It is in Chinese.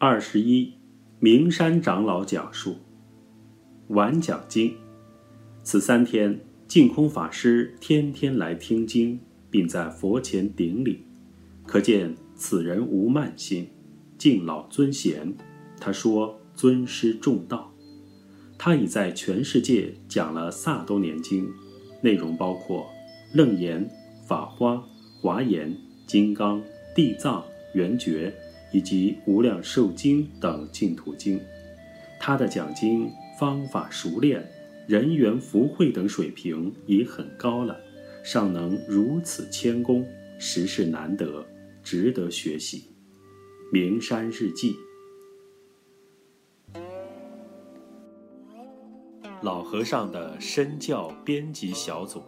二十一，名山长老讲述。晚讲经，此三天，净空法师天天来听经，并在佛前顶礼，可见此人无慢心，敬老尊贤。他说尊师重道。他已在全世界讲了萨多年经，内容包括楞严、法花、华严、金刚、地藏、圆觉以及无量寿经等净土经。他的讲经方法熟练，人缘福慧等水平已很高了，尚能如此谦恭，实是难得，值得学习。名山日记。老和尚的身教编辑小组。